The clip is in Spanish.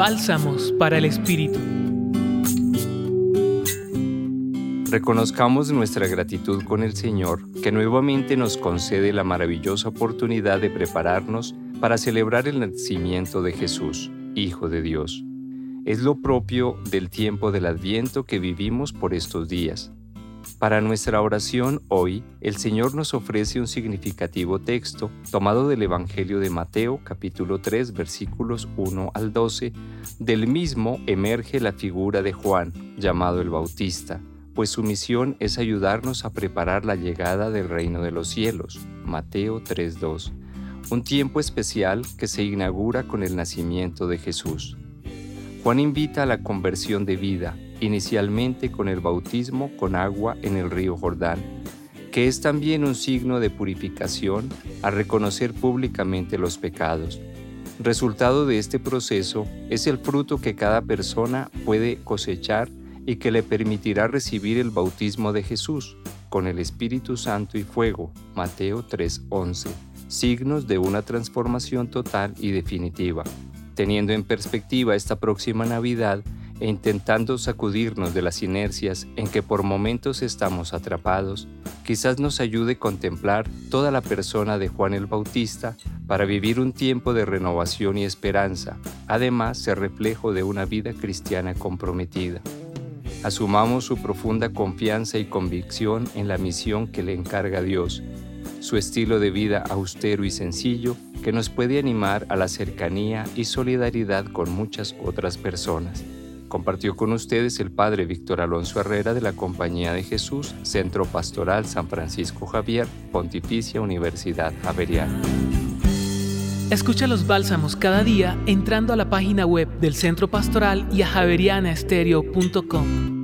Bálsamos para el Espíritu. Reconozcamos nuestra gratitud con el Señor, que nuevamente nos concede la maravillosa oportunidad de prepararnos para celebrar el nacimiento de Jesús, Hijo de Dios. Es lo propio del tiempo del Adviento que vivimos por estos días. Para nuestra oración hoy, el Señor nos ofrece un significativo texto tomado del Evangelio de Mateo capítulo 3 versículos 1 al 12. Del mismo emerge la figura de Juan, llamado el Bautista, pues su misión es ayudarnos a preparar la llegada del reino de los cielos. Mateo 3.2. Un tiempo especial que se inaugura con el nacimiento de Jesús. Juan invita a la conversión de vida, inicialmente con el bautismo con agua en el río Jordán, que es también un signo de purificación a reconocer públicamente los pecados. Resultado de este proceso es el fruto que cada persona puede cosechar y que le permitirá recibir el bautismo de Jesús con el Espíritu Santo y fuego, Mateo 3:11, signos de una transformación total y definitiva. Teniendo en perspectiva esta próxima Navidad, e intentando sacudirnos de las inercias en que por momentos estamos atrapados, quizás nos ayude contemplar toda la persona de Juan el Bautista para vivir un tiempo de renovación y esperanza, además ser reflejo de una vida cristiana comprometida. Asumamos su profunda confianza y convicción en la misión que le encarga Dios, su estilo de vida austero y sencillo que nos puede animar a la cercanía y solidaridad con muchas otras personas. Compartió con ustedes el Padre Víctor Alonso Herrera de la Compañía de Jesús, Centro Pastoral San Francisco Javier, Pontificia Universidad Javeriana. Escucha los bálsamos cada día entrando a la página web del Centro Pastoral y a javerianaestereo.com.